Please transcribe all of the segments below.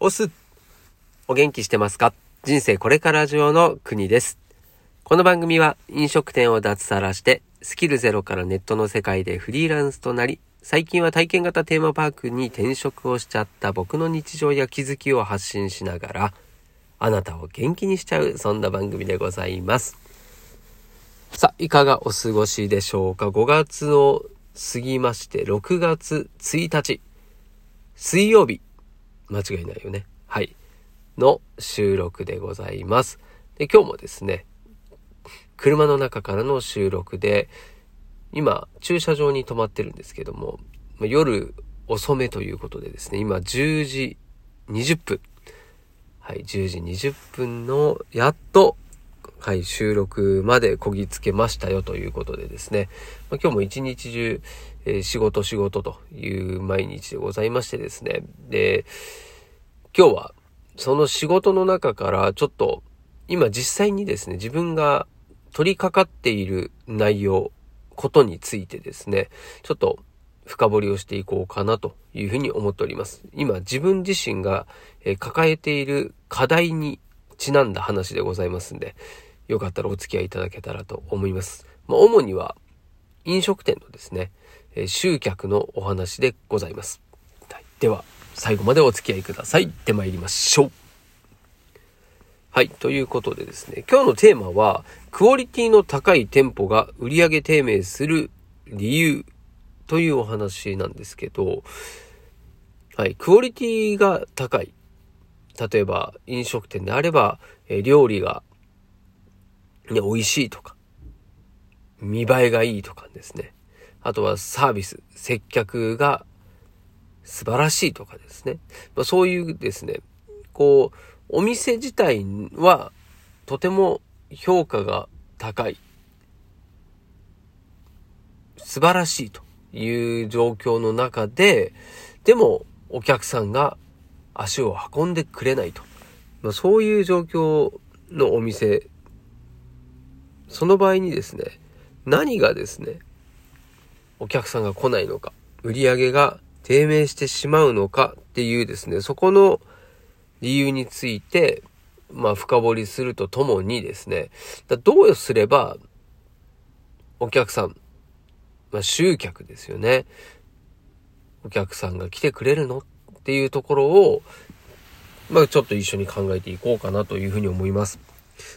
オスお元気してますか？人生これから上の国です。この番組は飲食店を脱サラしてスキルゼロからネットの世界でフリーランスとなり最近は体験型テーマパークに転職をしちゃった僕の日常や気づきを発信しながらあなたを元気にしちゃうそんな番組でございます。さあ、いかがお過ごしでしょうか ?5 月を過ぎまして6月1日水曜日間違いないよね。はい。の収録でございます。で、今日もですね、車の中からの収録で、今、駐車場に止まってるんですけども、夜遅めということでですね、今10時20分。はい、10時20分の、やっと、はい、収録までこぎつけましたよということでですね、ま、今日も一日中、えー、仕事仕事という毎日でございましてですね、で、今日はその仕事の中からちょっと今実際にですね、自分が取り掛かっている内容、ことについてですね、ちょっと深掘りをしていこうかなというふうに思っております。今自分自身が抱えている課題にちなんだ話でございますんで、よかったらお付き合いいただけたらと思います。まあ、主には飲食店のですね、集客のお話でございます。はい、では、最後までお付き合いください。って参りましょう。はい。ということでですね、今日のテーマは、クオリティの高い店舗が売上低迷する理由というお話なんですけど、はい。クオリティが高い。例えば、飲食店であれば、え料理が、ね、美味しいとか、見栄えがいいとかですね。あとはサービス、接客が素晴らしいとかですね。まあ、そういうですね、こう、お店自体はとても評価が高い。素晴らしいという状況の中で、でもお客さんが足を運んでくれないと。まあ、そういう状況のお店、その場合にですね、何がですね、お客さんが来ないのか、売り上げが低迷してしまうのかっていうですね、そこの理由について、まあ深掘りするとともにですね、どうすればお客さん、まあ集客ですよね。お客さんが来てくれるのっていうところを、まあちょっと一緒に考えていこうかなというふうに思います。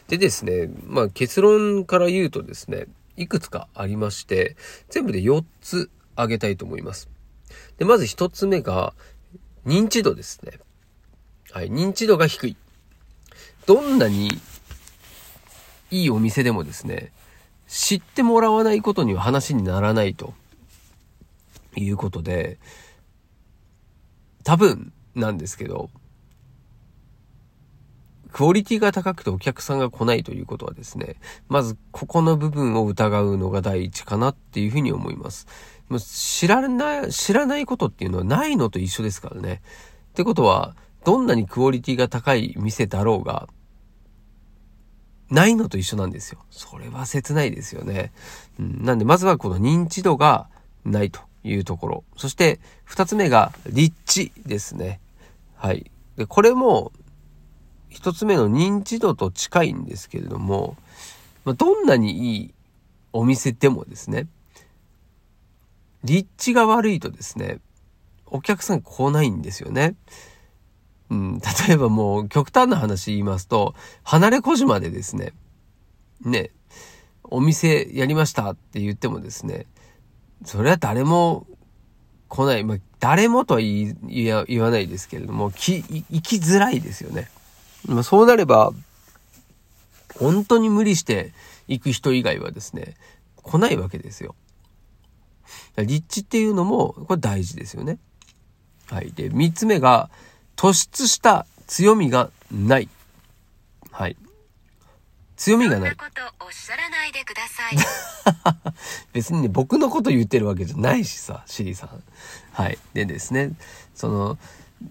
でですね、まあ結論から言うとですね、いくつかありまして、全部で4つ挙げたいと思います。で、まず一つ目が、認知度ですね。はい、認知度が低い。どんなにいいお店でもですね、知ってもらわないことには話にならないということで、多分なんですけど、クオリティが高くてお客さんが来ないということはですね、まずここの部分を疑うのが第一かなっていうふうに思います。もう知らない、知らないことっていうのはないのと一緒ですからね。ってことは、どんなにクオリティが高い店だろうが、ないのと一緒なんですよ。それは切ないですよね。うん、なんで、まずはこの認知度がないというところ。そして、二つ目が立地ですね。はい。で、これも、一つ目の認知度と近いんですけれども、まあ、どんなにいいお店でもですね、立地が悪いとですね、お客さん来ないんですよね。うん、例えばもう極端な話言いますと、離れ小島でですね、ね、お店やりましたって言ってもですね、それは誰も来ない。まあ、誰もとは言言わないですけれども、き、行きづらいですよね。まあ、そうなれば、本当に無理して行く人以外はですね、来ないわけですよ。立地っていうのも、これ大事ですよね。はい。で、三つ目が、突出した強みがない。はい。強みがない。なことおっしゃらないでください。別にね、僕のこと言ってるわけじゃないしさ、シリさん。はい。でですね、その、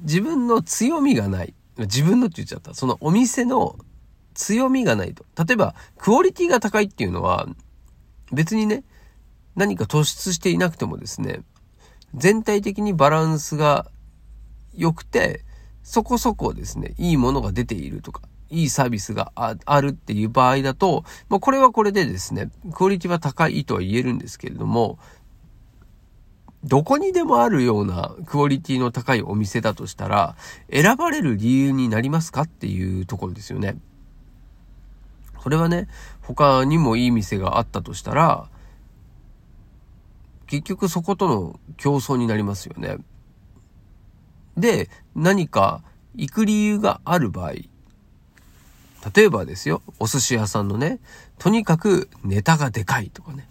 自分の強みがない。自分のって言っちゃった。そのお店の強みがないと。例えば、クオリティが高いっていうのは、別にね、何か突出していなくてもですね、全体的にバランスが良くて、そこそこですね、いいものが出ているとか、いいサービスがあるっていう場合だと、まあ、これはこれでですね、クオリティは高いとは言えるんですけれども、どこにでもあるようなクオリティの高いお店だとしたら、選ばれる理由になりますかっていうところですよね。それはね、他にもいい店があったとしたら、結局そことの競争になりますよね。で、何か行く理由がある場合、例えばですよ、お寿司屋さんのね、とにかくネタがでかいとかね。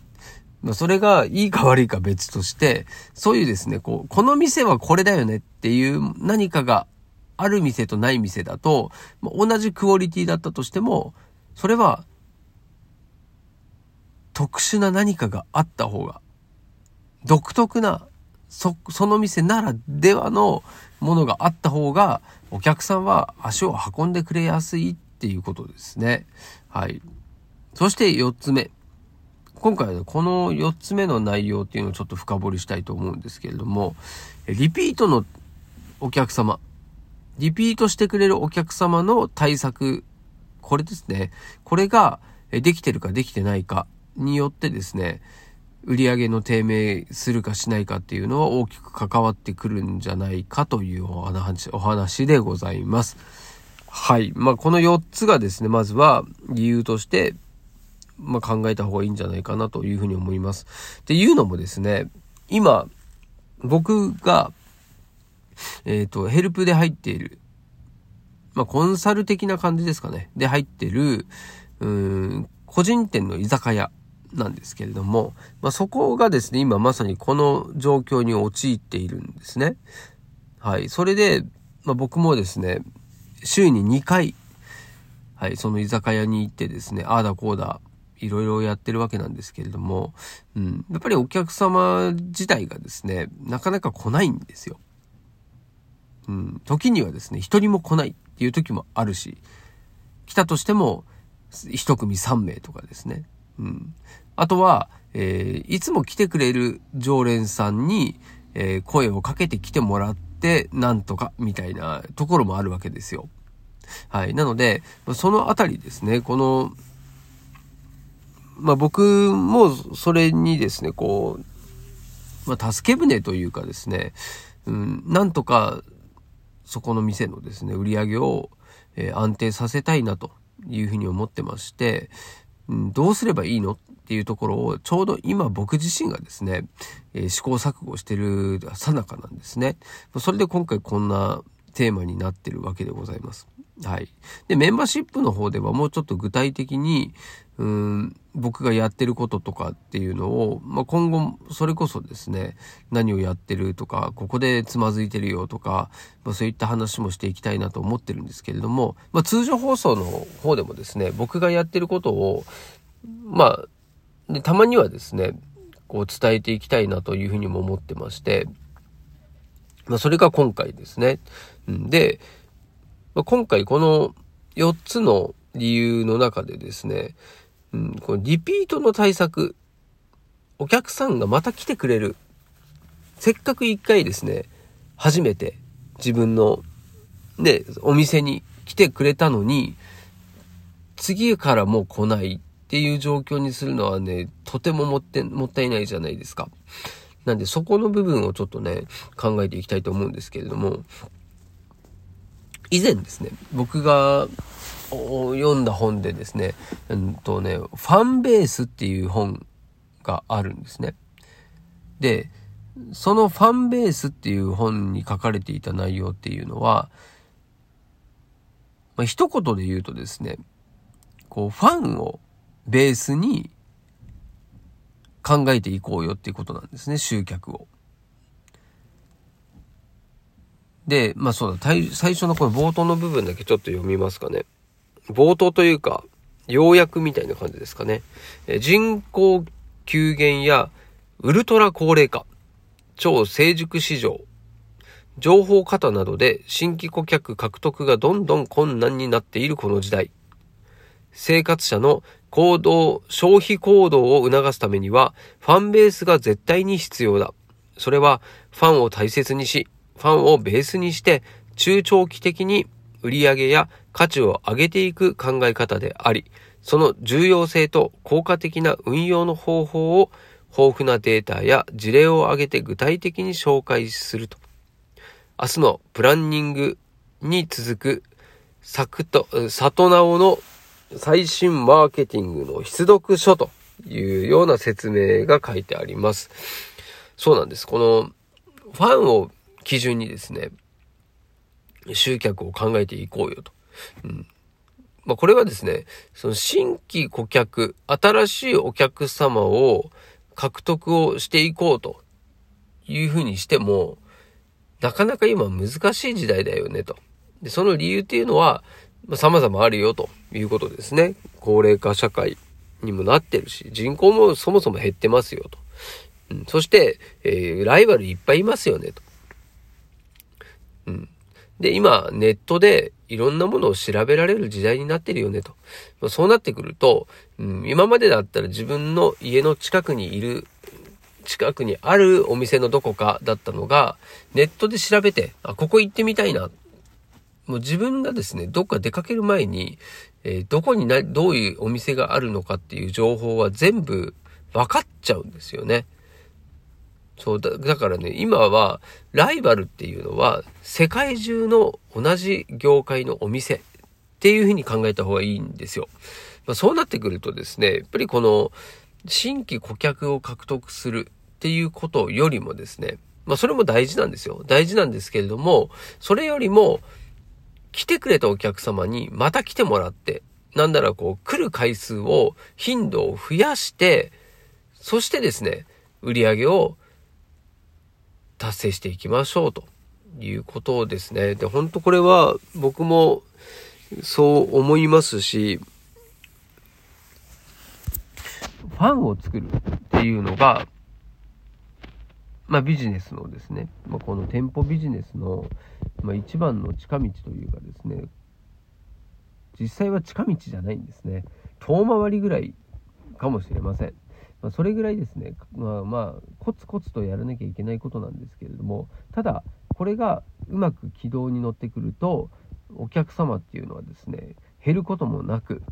まあ、それがいいか悪いか別として、そういうですね、こう、この店はこれだよねっていう何かがある店とない店だと、ま、同じクオリティだったとしても、それは特殊な何かがあった方が、独特な、そ、その店ならではのものがあった方が、お客さんは足を運んでくれやすいっていうことですね。はい。そして4つ目。今回はこの4つ目の内容っていうのをちょっと深掘りしたいと思うんですけれども、リピートのお客様、リピートしてくれるお客様の対策、これですね。これができてるかできてないかによってですね、売上の低迷するかしないかっていうのは大きく関わってくるんじゃないかというお話お話でございます。はい。まあ、この4つがですね、まずは理由として、まあ、考えた方がいいんじゃないかなというふうに思います。っていうのもですね、今、僕が、えっ、ー、と、ヘルプで入っている、まあ、コンサル的な感じですかね。で入ってる、うん、個人店の居酒屋なんですけれども、まあ、そこがですね、今まさにこの状況に陥っているんですね。はい。それで、まあ、僕もですね、週に2回、はい、その居酒屋に行ってですね、ああだこうだ、いろいろやってるわけなんですけれども、うん、やっぱりお客様自体がですね、なかなか来ないんですよ。うん、時にはですね、一人も来ないっていう時もあるし、来たとしても、一組3名とかですね。うん。あとは、えー、いつも来てくれる常連さんに、えー、声をかけて来てもらって、なんとか、みたいなところもあるわけですよ。はい。なので、そのあたりですね、この、まあ僕もそれにですね、こう、まあ助け舟というかですね、うん、なんとかそこの店のですね、売り上げを、えー、安定させたいなというふうに思ってまして、うん、どうすればいいのっていうところをちょうど今僕自身がですね、えー、試行錯誤してるさなかなんですね。それで今回こんなテーマになってるわけでございます。はい。で、メンバーシップの方ではもうちょっと具体的に、うん、僕がやってることとかっていうのを、まあ、今後、それこそですね、何をやってるとか、ここでつまずいてるよとか、まあ、そういった話もしていきたいなと思ってるんですけれども、まあ、通常放送の方でもですね、僕がやってることを、まあ、でたまにはですね、こう伝えていきたいなというふうにも思ってまして、まあ、それが今回ですね。で、まあ、今回この4つの理由の中でですね、うん、このリピートの対策、お客さんがまた来てくれる。せっかく一回ですね、初めて自分のね、お店に来てくれたのに、次からもう来ないっていう状況にするのはね、とてももって、もったいないじゃないですか。なんでそこの部分をちょっとね、考えていきたいと思うんですけれども、以前ですね、僕が読んだ本でですね、うんとね、ファンベースっていう本があるんですね。で、そのファンベースっていう本に書かれていた内容っていうのは、まあ、一言で言うとですね、こう、ファンをベースに考えていこうよっていうことなんですね、集客を。で、まあそうだ、最初のこの冒頭の部分だけちょっと読みますかね。冒頭というか、要約みたいな感じですかね。人口急減やウルトラ高齢化、超成熟市場、情報過多などで新規顧客獲得がどんどん困難になっているこの時代。生活者の行動、消費行動を促すためには、ファンベースが絶対に必要だ。それは、ファンを大切にし、ファンをベースにして中長期的に売り上げや価値を上げていく考え方であり、その重要性と効果的な運用の方法を豊富なデータや事例を挙げて具体的に紹介すると。明日のプランニングに続く、サクト、里直の最新マーケティングの必読書というような説明が書いてあります。そうなんです。このファンを基準にですね、集客を考えていこうよと。うんまあ、これはですね、その新規顧客、新しいお客様を獲得をしていこうというふうにしても、なかなか今難しい時代だよねと。で、その理由っていうのは、まあ、様々あるよということですね。高齢化社会にもなってるし、人口もそもそも減ってますよと。うん、そして、えー、ライバルいっぱいいますよねと。うん。で、今、ネットでいろんなものを調べられる時代になってるよねと。そうなってくると、うん、今までだったら自分の家の近くにいる、近くにあるお店のどこかだったのが、ネットで調べて、あ、ここ行ってみたいな。もう自分がですね、どっか出かける前に、えー、どこにな、どういうお店があるのかっていう情報は全部分かっちゃうんですよね。そうだ、だからね、今は、ライバルっていうのは、世界中の同じ業界のお店っていうふうに考えた方がいいんですよ。まあ、そうなってくるとですね、やっぱりこの、新規顧客を獲得するっていうことよりもですね、まあそれも大事なんですよ。大事なんですけれども、それよりも、来てくれたお客様にまた来てもらって、なんならこう、来る回数を、頻度を増やして、そしてですね、売り上げを達成していきましょうということですね。で、本当これは僕もそう思いますし、ファンを作るっていうのが、まあビジネスのですね、まあ、この店舗ビジネスの、まあ、一番の近道というかですね、実際は近道じゃないんですね。遠回りぐらいかもしれません。まあ、それぐらいですね、まあ、まあ、コツコツとやらなきゃいけないことなんですけれども、ただ、これがうまく軌道に乗ってくると、お客様っていうのはですね、減ることもなく、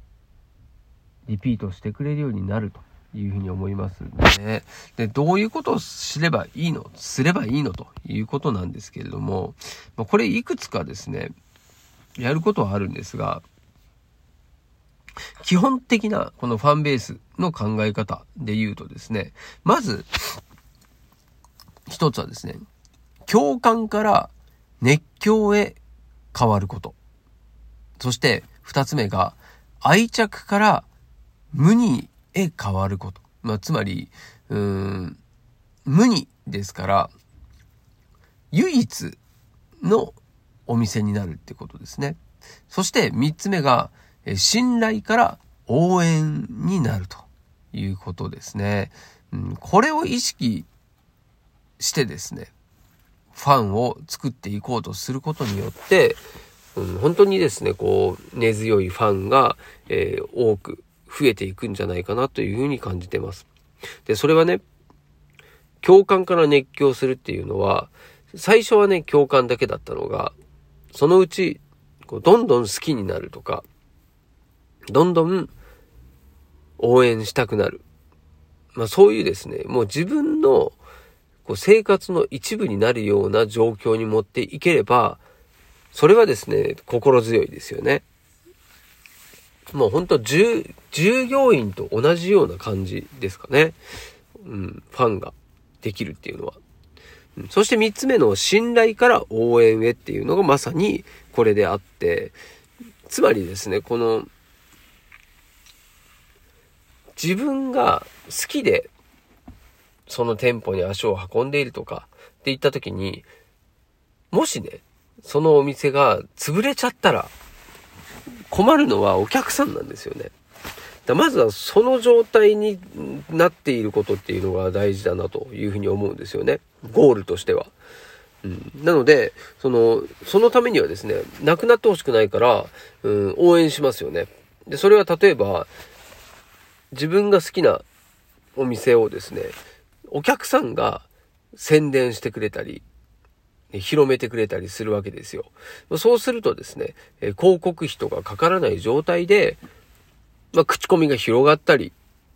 リピートしてくれるようになるというふうに思いますね。で、どういうことをすればいいのすればいいのということなんですけれども、ま、これいくつかですね、やることはあるんですが、基本的なこのファンベースの考え方で言うとですね、まず、一つはですね、共感から熱狂へ変わること。そして二つ目が愛着から無にへ変わること。まあ、つまり、うーん、無にですから、唯一のお店になるってことですね。そして三つ目が、信頼から応援になるということですね。うん、これを意識してですね、ファンを作っていこうとすることによって、うん、本当にですね、こう、根強いファンが、え、多く増えていくんじゃないかなというふうに感じてます。で、それはね、共感から熱狂するっていうのは、最初はね、共感だけだったのが、そのうち、こうどんどん好きになるとか、どんどん応援したくなる。まあそういうですね、もう自分のこう生活の一部になるような状況に持っていければ、それはですね、心強いですよね。もうほんと従業員と同じような感じですかね。うん、ファンができるっていうのは。そして三つ目の信頼から応援へっていうのがまさにこれであって、つまりですね、この自分が好きで、その店舗に足を運んでいるとかって言った時に、もしね、そのお店が潰れちゃったら、困るのはお客さんなんですよね。だまずはその状態になっていることっていうのが大事だなというふうに思うんですよね。ゴールとしては。うん、なので、その、そのためにはですね、なくなってほしくないから、うん、応援しますよね。で、それは例えば、自分が好きなお店をですね、お客さんが宣伝してくれたり、広めてくれたりするわけですよ。そうするとですね、広告費とかかからない状態で、まあ、口コミが広がったり、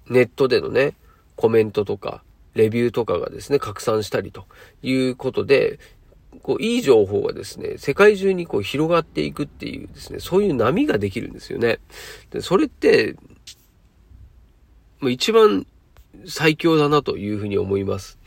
ネットでのね、コメントとか、レビューとかがですね、拡散したりということで、こう、いい情報がですね、世界中にこう広がっていくっていうですね、そういう波ができるんですよね。で、それって、もう一番最強だなというふうに思います。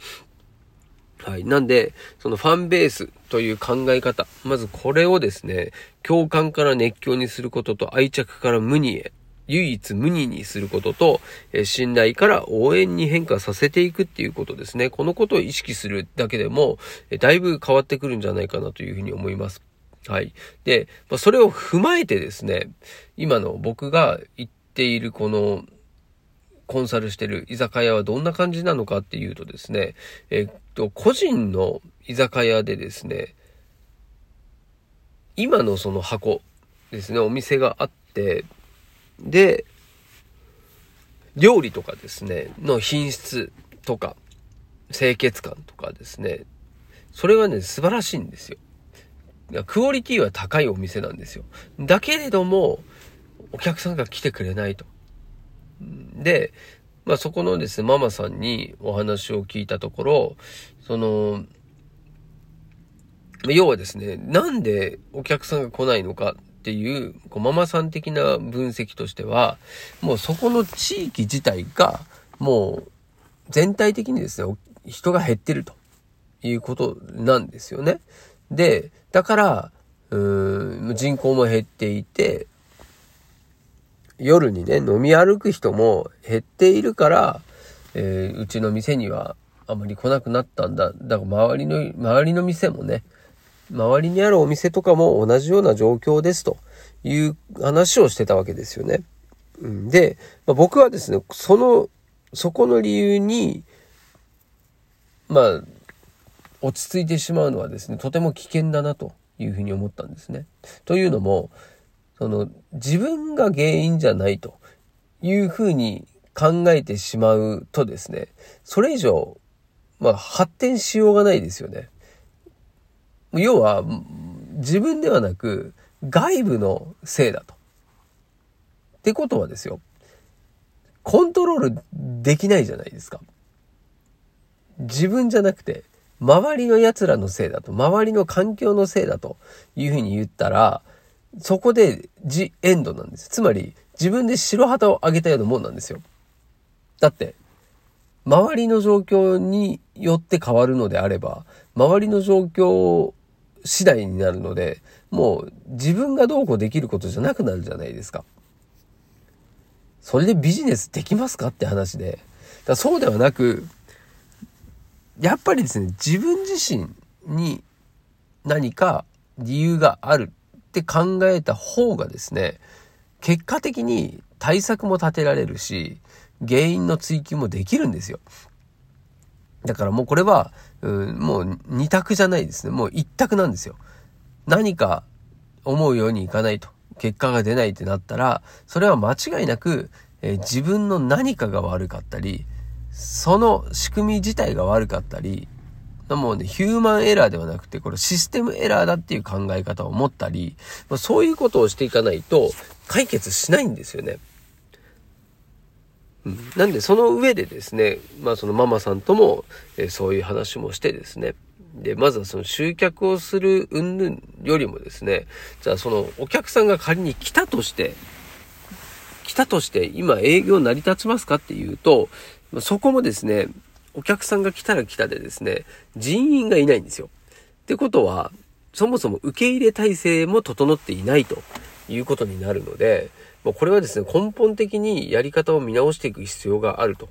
はい。なんで、そのファンベースという考え方。まずこれをですね、共感から熱狂にすることと愛着から無にへ。唯一無二にすることと、え信頼から応援に変化させていくっていうことですね。このことを意識するだけでも、えだいぶ変わってくるんじゃないかなというふうに思います。はい。で、まあ、それを踏まえてですね、今の僕が言っているこの、コンサルしてる居酒屋はどんな感じなのかっていうとですね、えっと、個人の居酒屋でですね、今のその箱ですね、お店があって、で、料理とかですね、の品質とか、清潔感とかですね、それがね、素晴らしいんですよ。クオリティは高いお店なんですよ。だけれども、お客さんが来てくれないと。で、まあそこのですね、ママさんにお話を聞いたところ、その、要はですね、なんでお客さんが来ないのかっていう、こうママさん的な分析としては、もうそこの地域自体が、もう全体的にですね、人が減ってるということなんですよね。で、だから、うーん、人口も減っていて、夜にね、飲み歩く人も減っているから、えー、うちの店にはあまり来なくなったんだ。だから周りの、周りの店もね、周りにあるお店とかも同じような状況ですという話をしてたわけですよね。で、まあ、僕はですね、その、そこの理由に、まあ、落ち着いてしまうのはですね、とても危険だなというふうに思ったんですね。というのも、その自分が原因じゃないというふうに考えてしまうとですね、それ以上、まあ発展しようがないですよね。要は、自分ではなく外部のせいだと。ってことはですよ、コントロールできないじゃないですか。自分じゃなくて、周りの奴らのせいだと、周りの環境のせいだというふうに言ったら、そこでジエンドなんです。つまり、自分で白旗を上げたようなもんなんですよ。だって、周りの状況によって変わるのであれば、周りの状況次第になるので、もう自分がどうこうできることじゃなくなるじゃないですか。それでビジネスできますかって話で。だそうではなく、やっぱりですね、自分自身に何か理由があるって考えた方がですね、結果的に対策も立てられるし、原因の追求もできるんですよ。だからもうこれは、うん、もう二択じゃないですね。もう一択なんですよ。何か思うようにいかないと、結果が出ないってなったら、それは間違いなく、えー、自分の何かが悪かったり、その仕組み自体が悪かったり、もうね、ヒューマンエラーではなくて、これシステムエラーだっていう考え方を持ったり、まあ、そういうことをしていかないと解決しないんですよね。うん、なんでその上でですね、まあそのママさんとも、えー、そういう話もしてですね、で、まずはその集客をする云々よりもですね、じゃあそのお客さんが仮に来たとして、来たとして今営業成り立ちますかっていうと、そこもですね、お客さんが来たら来たでですね、人員がいないんですよ。ってことは、そもそも受け入れ体制も整っていないということになるので、もうこれはですね、根本的にやり方を見直していく必要があると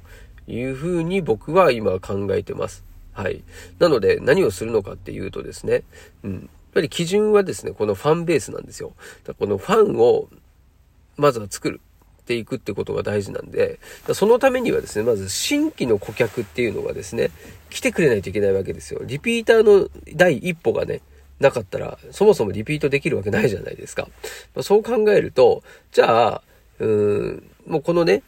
いうふうに僕は今考えてます。はい。なので何をするのかっていうとですね、うん。やっぱり基準はですね、このファンベースなんですよ。だこのファンをまずは作る。ていくってことが大事なんで、そのためにはですね、まず新規の顧客っていうのがですね、来てくれないといけないわけですよ。リピーターの第一歩がね、なかったら、そもそもリピートできるわけないじゃないですか。ま、そう考えると、じゃあ、うーん、もうこのね、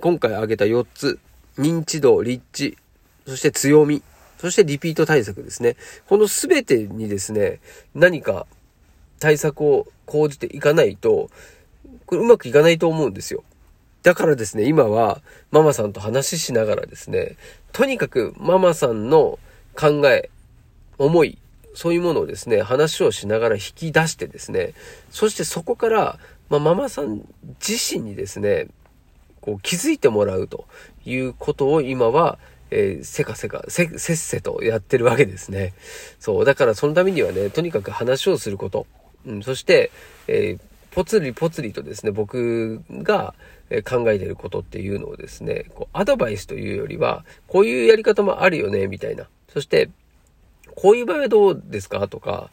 今回挙げた4つ、認知度、立地、そして強みそしてリピート対策ですね。このすべてにですね、何か対策を講じていかないと、これうまくいかないと思うんですよ。だからですね、今はママさんと話ししながらですね、とにかくママさんの考え、思い、そういうものをですね、話をしながら引き出してですね、そしてそこから、まあ、ママさん自身にですね、こう気づいてもらうということを今は、えー、せかせか、せ、せっせとやってるわけですね。そう。だからそのためにはね、とにかく話をすること。うん、そして、えー、ぽつりぽつりとですね、僕が考えてることっていうのをですね、こうアドバイスというよりは、こういうやり方もあるよね、みたいな。そして、こういう場合はどうですか？とか、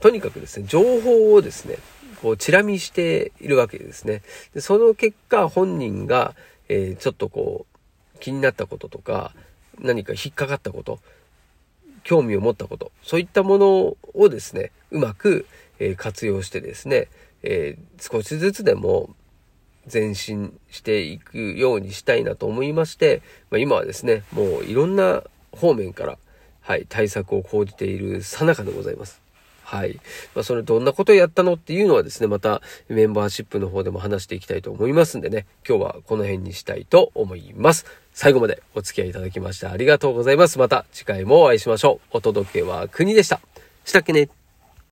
とにかくですね、情報をですね、こう、チラ見しているわけですね。でその結果、本人が、えー、ちょっとこう、気になったこととか、何か引っかかったこと、興味を持ったこと、そういったものをですね、うまく、えー、活用してですね、えー、少しずつでも前進していくようにしたいなと思いまして、まあ、今はですね、もういろんな方面から、はい、対策を講じているさなかでございます。はい。まあ、それどんなことをやったのっていうのはですね、またメンバーシップの方でも話していきたいと思いますんでね、今日はこの辺にしたいと思います。最後までお付き合いいただきましてありがとうございます。また次回もお会いしましょう。お届けは国でした。したっけね